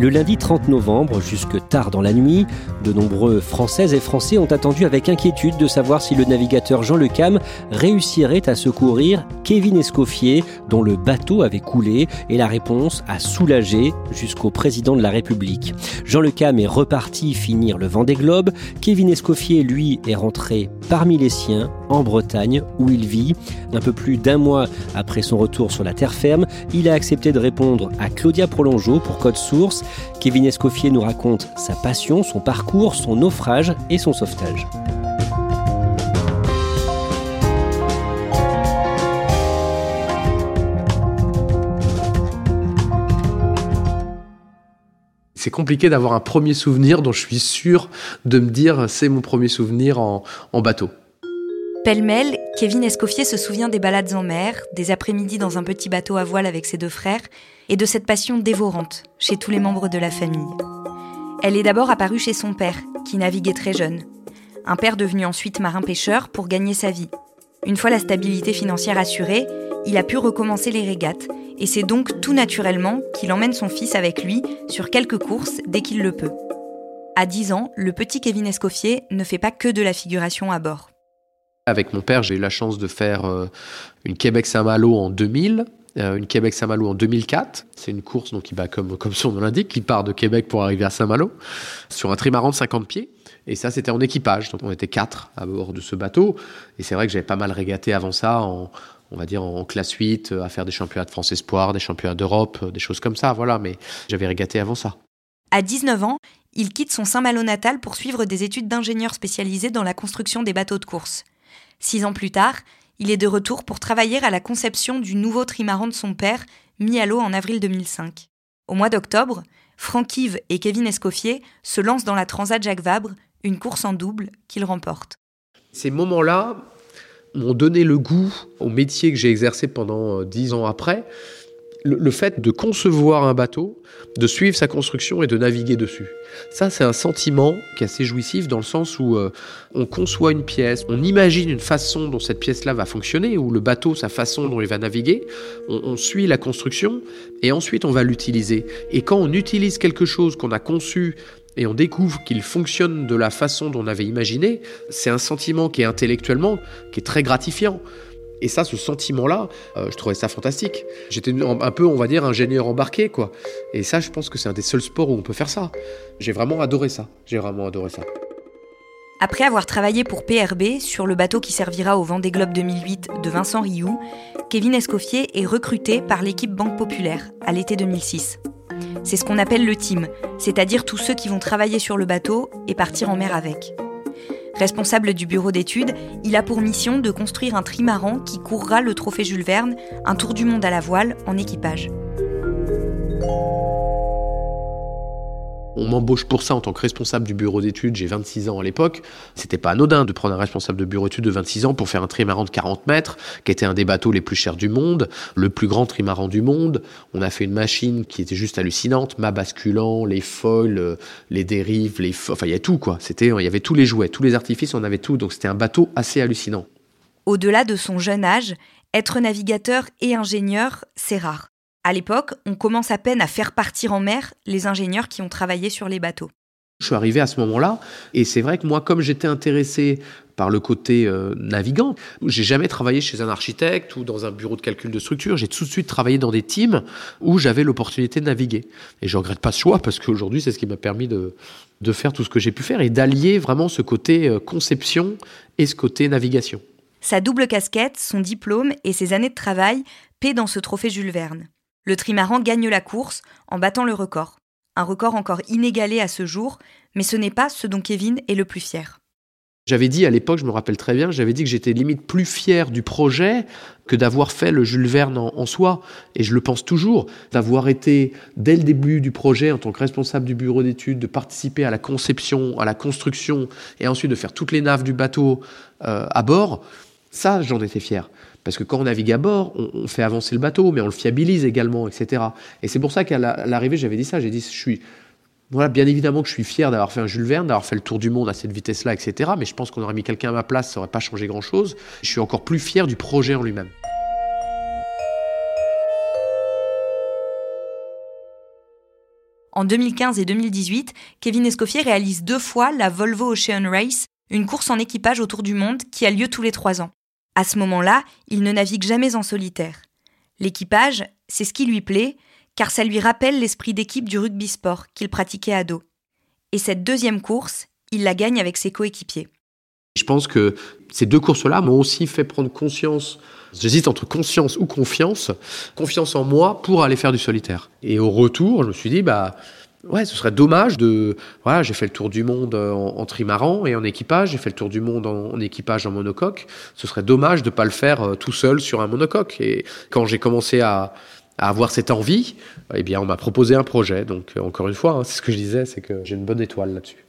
Le lundi 30 novembre, jusque tard dans la nuit, de nombreux Françaises et Français ont attendu avec inquiétude de savoir si le navigateur Jean Le Cam réussirait à secourir Kevin Escoffier, dont le bateau avait coulé, et la réponse a soulagé jusqu'au président de la République. Jean Le Cam est reparti finir le Vendée Globe. Kevin Escoffier, lui, est rentré parmi les siens en Bretagne, où il vit. Un peu plus d'un mois après son retour sur la terre ferme, il a accepté de répondre à Claudia Prolongeau pour Code Source. Kevin Escoffier nous raconte sa passion, son parcours, son naufrage et son sauvetage. C'est compliqué d'avoir un premier souvenir dont je suis sûr de me dire c'est mon premier souvenir en, en bateau. Pêle-mêle, Kevin Escoffier se souvient des balades en mer, des après-midi dans un petit bateau à voile avec ses deux frères, et de cette passion dévorante chez tous les membres de la famille. Elle est d'abord apparue chez son père, qui naviguait très jeune. Un père devenu ensuite marin-pêcheur pour gagner sa vie. Une fois la stabilité financière assurée, il a pu recommencer les régates, et c'est donc tout naturellement qu'il emmène son fils avec lui sur quelques courses dès qu'il le peut. À 10 ans, le petit Kevin Escoffier ne fait pas que de la figuration à bord. Avec mon père, j'ai eu la chance de faire euh, une Québec-Saint-Malo en 2000, euh, une Québec-Saint-Malo en 2004. C'est une course donc qui comme, comme son nom l'indique, qui part de Québec pour arriver à Saint-Malo, sur un trimaran de 50 pieds. Et ça, c'était en équipage. Donc on était quatre à bord de ce bateau. Et c'est vrai que j'avais pas mal régaté avant ça on va dire en classe 8, à faire des championnats de France Espoir, des championnats d'Europe, des choses comme ça, voilà, mais j'avais régaté avant ça. À 19 ans, il quitte son Saint-Malo natal pour suivre des études d'ingénieur spécialisé dans la construction des bateaux de course. Six ans plus tard, il est de retour pour travailler à la conception du nouveau trimaran de son père, mis à l'eau en avril 2005. Au mois d'octobre, Franck Yves et Kevin Escoffier se lancent dans la Transat Jacques Vabre, une course en double qu'ils remportent. Ces moments-là m'ont donné le goût au métier que j'ai exercé pendant dix ans après. Le, fait de concevoir un bateau, de suivre sa construction et de naviguer dessus. Ça, c'est un sentiment qui est assez jouissif dans le sens où euh, on conçoit une pièce, on imagine une façon dont cette pièce-là va fonctionner, ou le bateau, sa façon dont il va naviguer, on, on suit la construction et ensuite on va l'utiliser. Et quand on utilise quelque chose qu'on a conçu et on découvre qu'il fonctionne de la façon dont on avait imaginé, c'est un sentiment qui est intellectuellement, qui est très gratifiant. Et ça, ce sentiment-là, euh, je trouvais ça fantastique. J'étais un peu, on va dire, ingénieur embarqué, quoi. Et ça, je pense que c'est un des seuls sports où on peut faire ça. J'ai vraiment adoré ça. J'ai vraiment adoré ça. Après avoir travaillé pour PRB sur le bateau qui servira au Vendée Globe 2008 de Vincent Rioux, Kevin Escoffier est recruté par l'équipe Banque Populaire à l'été 2006. C'est ce qu'on appelle le team, c'est-à-dire tous ceux qui vont travailler sur le bateau et partir en mer avec. Responsable du bureau d'études, il a pour mission de construire un trimaran qui courra le trophée Jules Verne, un tour du monde à la voile en équipage. On m'embauche pour ça en tant que responsable du bureau d'études, j'ai 26 ans à l'époque. C'était pas anodin de prendre un responsable de bureau d'études de 26 ans pour faire un trimaran de 40 mètres, qui était un des bateaux les plus chers du monde, le plus grand trimaran du monde. On a fait une machine qui était juste hallucinante, mât basculant, les foils, les dérives, les enfin il y a tout quoi. C'était, il y avait tous les jouets, tous les artifices, on avait tout. Donc c'était un bateau assez hallucinant. Au-delà de son jeune âge, être navigateur et ingénieur, c'est rare. À l'époque, on commence à peine à faire partir en mer les ingénieurs qui ont travaillé sur les bateaux. Je suis arrivé à ce moment-là, et c'est vrai que moi, comme j'étais intéressé par le côté euh, navigant, j'ai jamais travaillé chez un architecte ou dans un bureau de calcul de structure. J'ai tout de suite travaillé dans des teams où j'avais l'opportunité de naviguer. Et je regrette pas ce choix parce qu'aujourd'hui, c'est ce qui m'a permis de, de faire tout ce que j'ai pu faire et d'allier vraiment ce côté euh, conception et ce côté navigation. Sa double casquette, son diplôme et ses années de travail paient dans ce trophée Jules Verne. Le trimaran gagne la course en battant le record un record encore inégalé à ce jour, mais ce n'est pas ce dont Kevin est le plus fier. J'avais dit à l'époque, je me rappelle très bien, j'avais dit que j'étais limite plus fier du projet que d'avoir fait le Jules Verne en, soi. Et je le pense toujours, d'avoir été, dès le début du projet, en tant que responsable du bureau d'études, de participer à la conception, à la construction, et ensuite de faire toutes les naves du bateau euh, à bord, ça, j'en étais fier. Parce que quand on navigue à bord, on, fait avancer le bateau, mais on le fiabilise également, etc. Et c'est pour ça qu'à l'arrivée, j'avais dit ça. J'ai dit, je suis, voilà, bien évidemment que je suis fier d'avoir fait un Jules Verne, d'avoir fait le tour du monde à cette vitesse-là, etc. Mais je pense qu'on aurait mis quelqu'un à ma place, ça n'aurait pas changé grand-chose. Je suis encore plus fier du projet en lui-même. En 2015 et 2018, Kevin Escoffier réalise deux fois la Volvo Ocean Race, une course en équipage autour du monde qui a lieu tous les trois ans. À ce moment-là, il ne navigue jamais en solitaire. L'équipage, c'est ce qui lui plaît, car ça lui rappelle l'esprit d'équipe du rugby sport qu'il pratiquait à dos. Et cette deuxième course, il la gagne avec ses coéquipiers. Je pense que ces deux courses-là m'ont aussi fait prendre conscience, j'hésite entre conscience ou confiance, confiance en moi pour aller faire du solitaire. Et au retour, je me suis dit, bah, Ouais, ce serait dommage de. Voilà, j'ai fait le tour du monde en, trimaran et en équipage. J'ai fait le tour du monde en, équipage en monocoque. Ce serait dommage de ne pas le faire euh, tout seul sur un monocoque. Et quand j'ai commencé à, avoir cette envie, eh bien, on m'a proposé un projet. Donc, euh, encore une fois, hein, c'est ce que je disais, c'est que j'ai une bonne étoile là-dessus.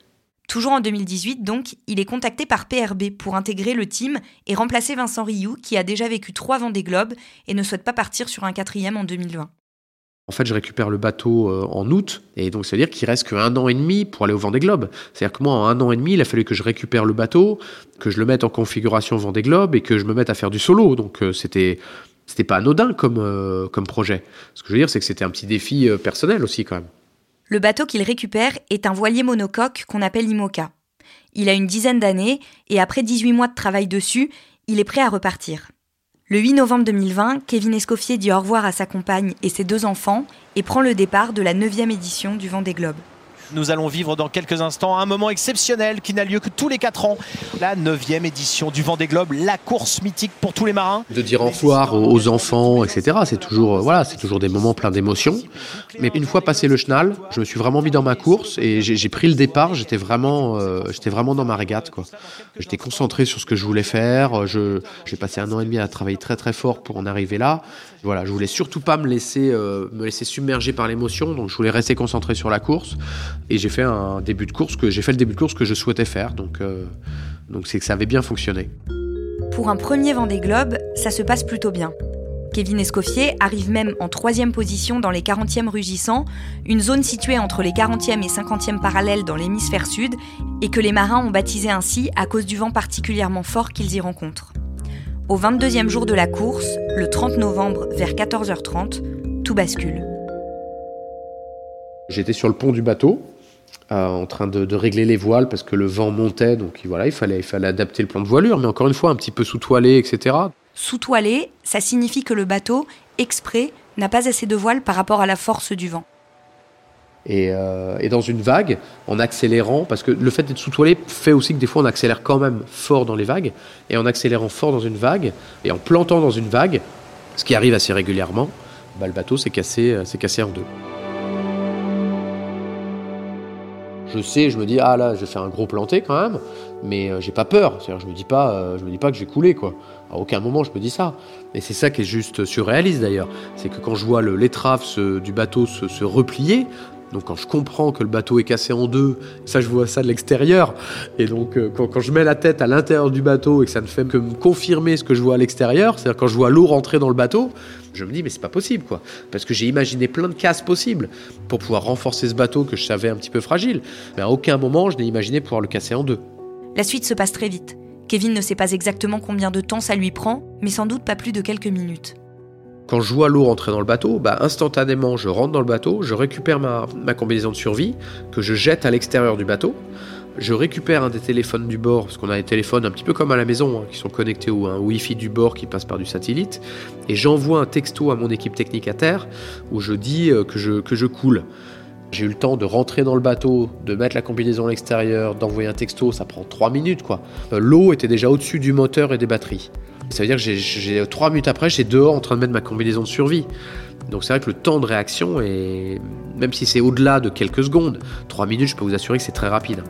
Toujours en 2018, donc, il est contacté par PRB pour intégrer le team et remplacer Vincent Rioux, qui a déjà vécu trois Vendée Globe et ne souhaite pas partir sur un quatrième en 2020. En fait, je récupère le bateau euh, en août, et donc ça veut dire qu'il reste qu'un an et demi pour aller au Vendée Globe. C'est-à-dire que moi, en un an et demi, il a fallu que je récupère le bateau, que je le mette en configuration Vendée Globe et que je me mette à faire du solo. Donc euh, c'était c'était pas anodin comme euh, comme projet. Ce que je veux dire, c'est que c'était un petit défi personnel aussi quand même. Le bateau qu'il récupère est un voilier monocoque qu'on appelle IMOCA. Il a une dizaine d'années et après 18 mois de travail dessus, il est prêt à repartir. Le 8 novembre 2020, Kevin Escoffier dit au revoir à sa compagne et ses deux enfants et prend le départ de la 9e édition du Vendée Globe. Nous allons vivre dans quelques instants un moment exceptionnel qui n'a lieu que tous les 4 ans. La 9e édition du Vendée Globe, la course mythique pour tous les marins. De dire au revoir aux enfants, etc. C'est toujours, euh, voilà, toujours des moments pleins d'émotions. Mais une fois passé le chenal, je me suis vraiment mis dans ma course et j'ai pris le départ. J'étais vraiment, euh, dans ma régate. J'étais concentré sur ce que je voulais faire. j'ai passé un an et demi à travailler très très fort pour en arriver là. Voilà, je voulais surtout pas me laisser, euh, me laisser submerger par l'émotion, donc je voulais rester concentré sur la course. Et j'ai fait un début de course j'ai fait le début de course que je souhaitais faire, donc euh, donc c'est que ça avait bien fonctionné. Pour un premier Vendée Globe, ça se passe plutôt bien. Kevin Escoffier arrive même en troisième position dans les 40e rugissants, une zone située entre les 40e et 50e parallèles dans l'hémisphère sud, et que les marins ont baptisé ainsi à cause du vent particulièrement fort qu'ils y rencontrent. Au 22e jour de la course, le 30 novembre vers 14h30, tout bascule. J'étais sur le pont du bateau, euh, en train de, régler les voiles parce que le vent montait, donc voilà, il fallait, il fallait adapter le plan de voilure, mais encore une fois, un petit peu sous-toilé, etc. Sous-toilé, ça signifie que le bateau, exprès, n'a pas assez de voiles par rapport à la force du vent. Euh, et, dans une vague, en accélérant, parce que le fait d'être sous-toilé fait aussi que des fois on accélère quand même fort dans les vagues, et en accélérant fort dans une vague, et en plantant dans une vague, ce qui arrive assez régulièrement, bah, le bateau s'est cassé, euh, cassé en deux. Je sais, je me dis ah là, je vais faire un gros planté quand même, mais euh, j'ai pas peur. je me dis pas, je me dis pas que je vais couler quoi. À aucun moment je me dis ça. Et c'est ça qui est juste surréaliste d'ailleurs, c'est que quand je vois l'étrave du bateau se replier, donc quand je comprends que le bateau est cassé en deux, ça je vois ça de l'extérieur. Et donc euh, quand, je mets la tête à l'intérieur du bateau et que ça ne fait que me confirmer ce que je vois à l'extérieur, c'est-à-dire quand je vois l'eau rentrer dans le bateau, je me dis mais c'est pas possible quoi. Parce que j'ai imaginé plein de casses possibles pour pouvoir renforcer ce bateau que je savais un petit peu fragile. Mais à aucun moment je n'ai imaginé pouvoir le casser en deux. La suite se passe très vite. Kevin ne sait pas exactement combien de temps ça lui prend, mais sans doute pas plus de quelques minutes Quand je vois l'eau rentrer dans le bateau, bah, instantanément, je rentre dans le bateau, je récupère ma, combinaison de survie, que je jette à l'extérieur du bateau. Je récupère un des téléphones du bord, parce qu'on a des téléphones un petit peu comme à la maison, hein, qui sont connectés au un Wi-Fi du bord qui passe par du satellite, et j'envoie un texto à mon équipe technique à terre, où je dis euh, que je, que je coule. J'ai eu le temps de rentrer dans le bateau, de mettre la combinaison à l'extérieur, d'envoyer un texto, ça prend 3 minutes quoi. Euh, L'eau était déjà au-dessus du moteur et des batteries. Ça veut dire que j'ai 3 minutes après, j'étais dehors en train de mettre ma combinaison de survie. Donc c'est vrai que le temps de réaction est, même si c'est au-delà de quelques secondes, 3 minutes, je peux vous assurer que c'est très rapide.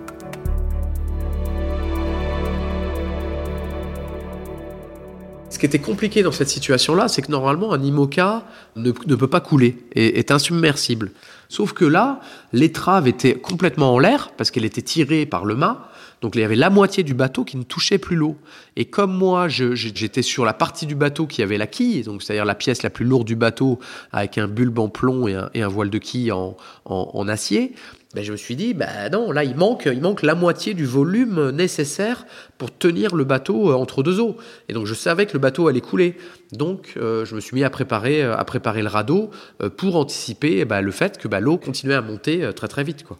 Ce qui était compliqué dans cette situation-là, c'est que normalement un IMOCA ne, ne peut pas couler, et est insubmersible. Sauf que là, l'étrave était complètement en l'air, parce qu'elle était tirée par le mât, donc il y avait la moitié du bateau qui ne touchait plus l'eau. Et comme moi, j'étais sur la partie du bateau qui avait la quille, donc c'est-à-dire la pièce la plus lourde du bateau, avec un bulbe en plomb et un, voile de quille en acier, ben je me suis dit, ben non, là il manque, il manque la moitié du volume nécessaire pour tenir le bateau euh, entre deux eaux. Et donc je savais que le bateau allait couler. Donc euh, je me suis mis à préparer, euh, à préparer le radeau pour anticiper ben, le fait que ben, l'eau continuait à monter très très vite. Quoi.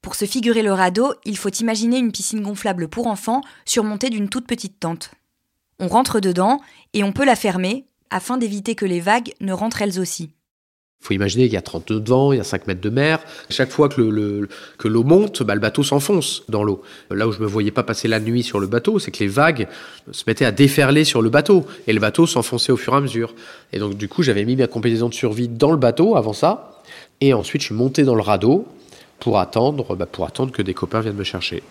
Pour se figurer le radeau, il faut imaginer une piscine gonflable pour enfants surmontée d'une toute petite tente. On rentre dedans et on peut la fermer afin d'éviter que les vagues ne rentrent elles aussi. Il faut imaginer qu'il y a 30 nœuds de vent, il y a 5 mètres de mer. Chaque fois que, le, le, que l'eau monte, bah, le bateau s'enfonce dans l'eau. Là où je ne me voyais pas passer la nuit sur le bateau, c'est que les vagues se mettaient à déferler sur le bateau. Et le bateau s'enfonçait au fur et à mesure. Et donc du coup, j'avais mis ma combinaison de survie dans le bateau avant ça. Et ensuite, je suis monté dans le radeau pour attendre, bah, pour attendre que des copains viennent me chercher.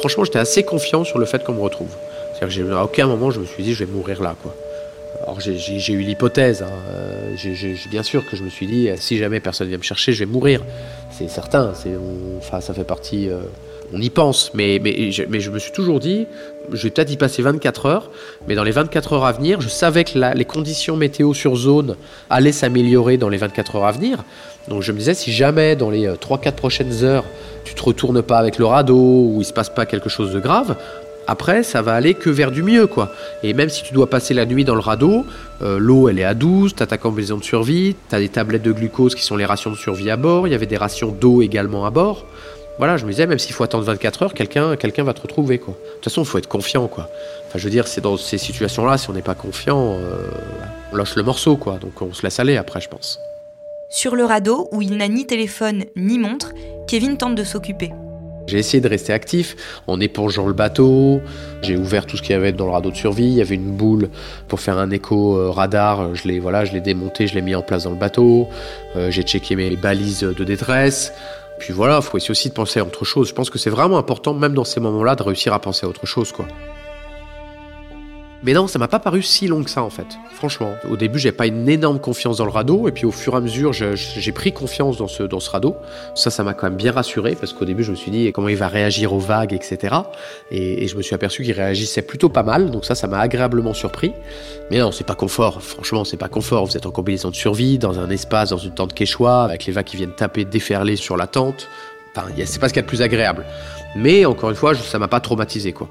Franchement, j'étais assez confiant sur le fait qu'on me retrouve. C'est-à-dire qu'à aucun moment, je me suis dit, je vais mourir là, quoi. Alors j'ai eu l'hypothèse, hein. j'ai bien sûr que je me suis dit, si jamais personne vient me chercher, je vais mourir. C'est certain, enfin, ça fait partie, euh, on y pense, mais, je, me suis toujours dit, je vais peut-être y passer 24 heures, mais dans les 24 heures à venir, je savais que les conditions météo sur zone allaient s'améliorer dans les 24 heures à venir. Donc je me disais, si jamais dans les 3-4 prochaines heures, tu te retournes pas avec le radeau ou il se passe pas quelque chose de grave, après, ça va aller que vers du mieux, quoi. Et même si tu dois passer la nuit dans le radeau, euh, l'eau, elle est à 12, t'as ta combinaison de survie, t'as des tablettes de glucose qui sont les rations de survie à bord, il y avait des rations d'eau également à bord. Voilà, je me disais, même s'il faut attendre 24 heures, quelqu'un quelqu'un va te retrouver, quoi. De toute façon, il faut être confiant, quoi. Enfin, je veux dire, c'est dans ces situations-là, si on n'est pas confiant, euh, on lâche le morceau, quoi. Donc on se laisse aller après, je pense. Sur le radeau, où il n'a ni téléphone ni montre, Kevin tente de s'occuper. J'ai essayé de rester actif en épongeant le bateau. J'ai ouvert tout ce qu'il y avait dans le radeau de survie. Il y avait une boule pour faire un écho radar. Je l'ai voilà, je l'ai démonté, je l'ai mis en place dans le bateau. Euh, j'ai checké mes balises de détresse. Puis voilà, il faut essayer aussi de penser à autre chose. Je pense que c'est vraiment important, même dans ces moments-là, de réussir à penser à autre chose, quoi. Mais non, ça m'a pas paru si long que ça en fait. Franchement, au début, j'ai pas une énorme confiance dans le radeau, et puis au fur et à mesure, j'ai pris confiance dans ce, radeau. Ça, ça m'a quand même bien rassuré, parce qu'au début, je me suis dit comment il va réagir aux vagues, etc. Et, et je me suis aperçu qu'il réagissait plutôt pas mal, donc ça, ça m'a agréablement surpris. Mais non, c'est pas confort. Franchement, c'est pas confort. Vous êtes en combinaison de survie, dans un espace, dans une tente quechua, avec les vagues qui viennent taper, déferler sur la tente. Enfin, c'est pas ce qu'il y a de plus agréable. Mais encore une fois, ça m'a pas traumatisé, quoi.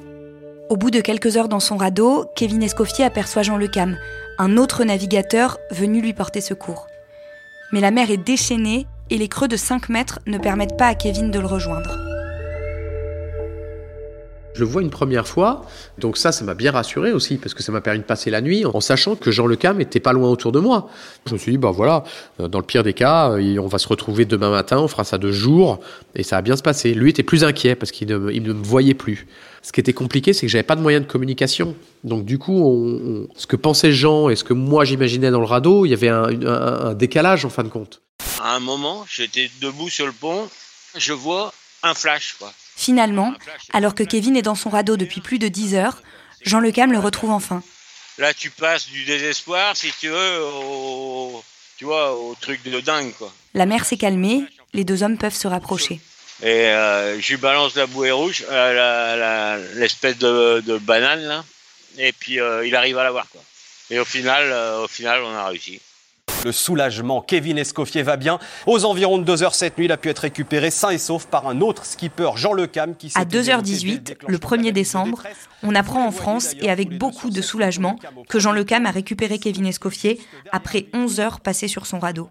Au bout de quelques heures dans son radeau, Kevin Escoffier aperçoit Jean Le Cam, un autre navigateur venu lui porter secours. Mais la mer est déchaînée et les creux de 5 mètres ne permettent pas à Kevin de le rejoindre. Je le vois une première fois, donc ça, ça m'a bien rassuré aussi, parce que ça m'a permis de passer la nuit en sachant que Jean Le Cam pas loin autour de moi. Je me suis dit, bah voilà, dans le pire des cas, on va se retrouver demain matin, on fera ça deux jours, et ça va bien se passer. Lui était plus inquiet parce qu'il ne, me voyait plus. Ce qui était compliqué, c'est que j'avais pas de moyen de communication. Donc du coup, ce que pensaient Jean et ce que moi j'imaginais dans le radeau, il y avait un, un, un décalage en fin de compte. À un moment, j'étais debout sur le pont, je vois un flash, quoi. Finalement, alors que Kevin est dans son radeau depuis plus de 10 heures, Jean Le Cam le retrouve enfin. Là, tu passes du désespoir, si tu veux, au, tu vois, au truc de dingue, quoi. La mer s'est calmée, les deux hommes peuvent se rapprocher. Et euh, je lui balance la bouée rouge, euh, l'espèce de, de, banane, là, et puis euh, il arrive à la voir, quoi. Et au final, au final, on a réussi. Le soulagement, Kevin Escoffier va bien. Aux environs de 2h cette nuit, il a pu être récupéré sain et sauf par un autre skipper, Jean Lecam, qui À 2h18, le 1er décembre, on apprend en France, et avec beaucoup de soulagement, que Jean Lecam a récupéré Kevin Escoffier après 11 heures passées sur son radeau.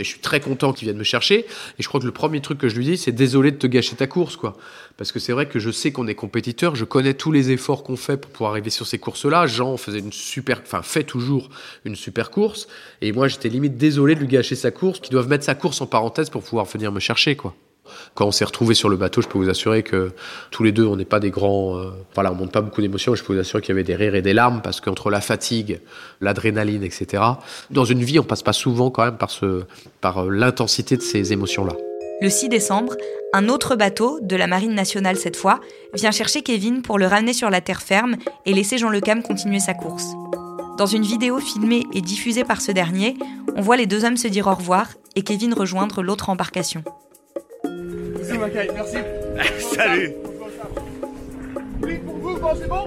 Mais je suis très content qu'il vienne me chercher. Et je crois que le premier truc que je lui dis, c'est désolé de te gâcher ta course, quoi. Parce que c'est vrai que je sais qu'on est compétiteur, je connais tous les efforts qu'on fait pour pouvoir arriver sur ces courses-là. Jean faisait une super, enfin fait toujours une super course. Et moi, j'étais limite désolé de lui gâcher sa course, qu'ils doivent mettre sa course en parenthèse pour pouvoir venir me chercher, quoi. Quand on s'est retrouvés sur le bateau, je peux vous assurer que tous les deux, on n'est pas des grands. Euh, voilà, on monte pas beaucoup d'émotions. Je peux vous assurer qu'il y avait des rires et des larmes parce qu'entre la fatigue, l'adrénaline, etc. Dans une vie, on passe pas souvent quand même par ce, par euh, l'intensité de ces émotions-là. Le 6 décembre, un autre bateau, de la Marine nationale cette fois, vient chercher Kevin pour le ramener sur la terre ferme et laisser Jean Le Cam continuer sa course. Dans une vidéo filmée et diffusée par ce dernier, on voit les deux hommes se dire au revoir et Kevin rejoindre l'autre embarcation. Merci. Salut. Oui, pour vous, c'est bon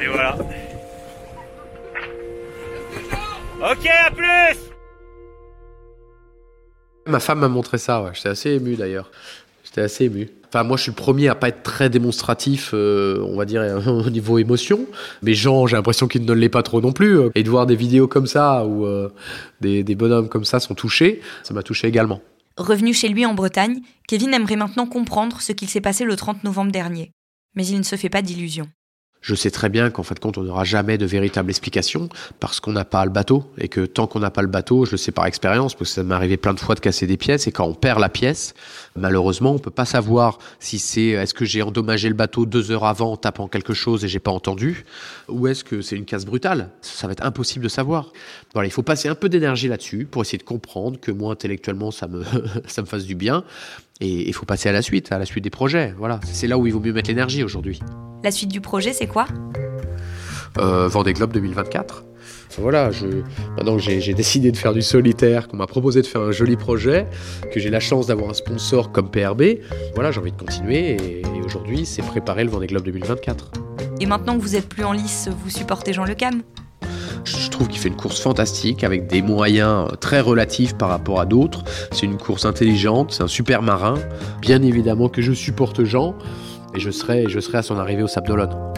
Et voilà. Ok, à plus Ma femme m'a montré ça, ouais. j'étais assez ému d'ailleurs. J'étais assez ému. Moi, je suis le premier à pas être très démonstratif, euh, on va dire, au niveau émotion. Mais Jean, j'ai l'impression qu'il ne l'est pas trop non plus. Et de voir des vidéos comme ça, où euh, des, des bonhommes comme ça sont touchés, ça m'a touché également. Revenu chez lui en Bretagne, Kevin aimerait maintenant comprendre ce qu'il s'est passé le 30 novembre dernier. Mais il ne se fait pas d'illusions. Je sais très bien qu'en fait de compte, on n'aura jamais de véritable explication parce qu'on n'a pas le bateau et que tant qu'on n'a pas le bateau, je le sais par expérience parce que ça m'est arrivé plein de fois de casser des pièces et quand on perd la pièce, malheureusement, on peut pas savoir si c'est est-ce que j'ai endommagé le bateau deux heures avant en tapant quelque chose et j'ai pas entendu ou est-ce que c'est une casse brutale. Ça va être impossible de savoir. Voilà, il faut passer un peu d'énergie là-dessus pour essayer de comprendre que moi intellectuellement ça me ça me fasse du bien et il faut passer à la suite, à la suite des projets. Voilà, c'est là où il vaut mieux mettre l'énergie aujourd'hui. La suite du projet, c'est quoi? Euh, Vendée Globe 2024. Voilà, je, maintenant que j'ai décidé de faire du solitaire, qu'on m'a proposé de faire un joli projet, que j'ai la chance d'avoir un sponsor comme PRB, voilà, j'ai envie de continuer et, et aujourd'hui, c'est préparer le Vendée Globe 2024. Et maintenant que vous êtes plus en lice, vous supportez Jean Le Cam je trouve qu'il fait une course fantastique avec des moyens très relatifs par rapport à d'autres. C'est une course intelligente, c'est un super marin. Bien évidemment que je supporte Jean et je serai, je serai à son arrivée au Sable d'Olonne.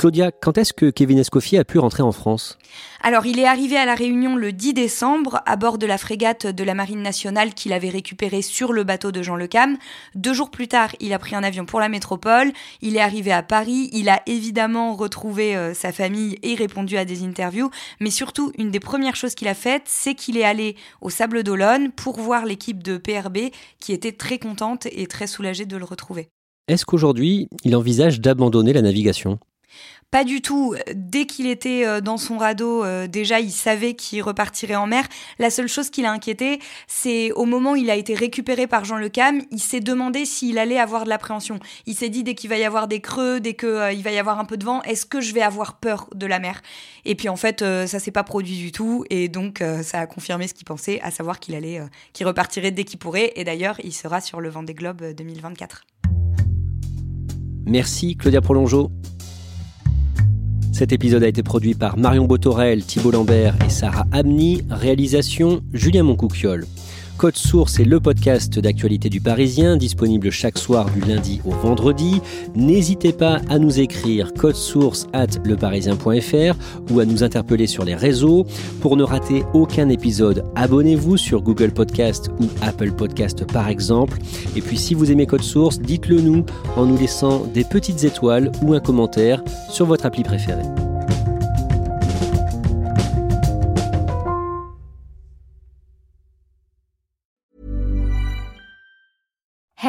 Claudia, quand est-ce que Kevin Escoffier a pu rentrer en France? Alors, il est arrivé à La Réunion le 10 décembre à bord de la frégate de la Marine nationale qu'il avait récupérée sur le bateau de Jean Le Cam. Deux jours plus tard, il a pris un avion pour la métropole. Il est arrivé à Paris. Il a évidemment retrouvé euh, sa famille et répondu à des interviews. Mais surtout, une des premières choses qu'il a faites, c'est qu'il est allé au Sable d'Olonne pour voir l'équipe de PRB qui était très contente et très soulagée de le retrouver. Est-ce qu'aujourd'hui, il envisage d'abandonner la navigation? Pas du tout. Dès qu'il était euh, dans son radeau, euh, déjà, il savait qu'il repartirait en mer. La seule chose qui l'a inquiété, c'est au moment où il a été récupéré par Jean Le Cam, il s'est demandé s'il allait avoir de l'appréhension. Il s'est dit, dès qu'il va y avoir des creux, dès qu'il euh, va y avoir un peu de vent, est-ce que je vais avoir peur de la mer? Et puis en fait, ça s'est pas produit du tout. Et donc, ça a confirmé ce qu'il pensait, à savoir qu'il allait, qu'il repartirait dès qu'il pourrait. Et d'ailleurs, il sera sur le Vendée Globe 2024. Merci Claudia Prolongeau. Cet épisode a été produit par Marion Botorel, Thibault Lambert et Sarah Amni. Réalisation Julien Moncouquiole. Code Source est le podcast d'actualité du Parisien, disponible chaque soir du lundi au vendredi. N'hésitez pas à nous écrire code source at leparisien.fr ou à nous interpeller sur les réseaux. Pour ne rater aucun épisode, abonnez-vous sur Google Podcast ou Apple Podcast par exemple. Et puis si vous aimez Code Source, dites-le nous en nous laissant des petites étoiles ou un commentaire sur votre appli préférée.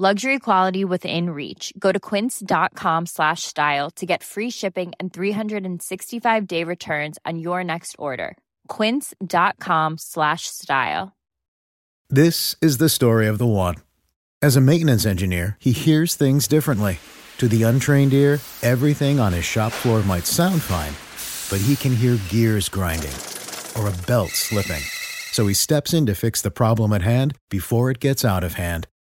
Luxury quality within reach. Go to quince.com slash style to get free shipping and 365 day returns on your next order. quince.com slash style. This is the story of the one. As a maintenance engineer, he hears things differently. To the untrained ear, everything on his shop floor might sound fine, but he can hear gears grinding or a belt slipping. So he steps in to fix the problem at hand before it gets out of hand.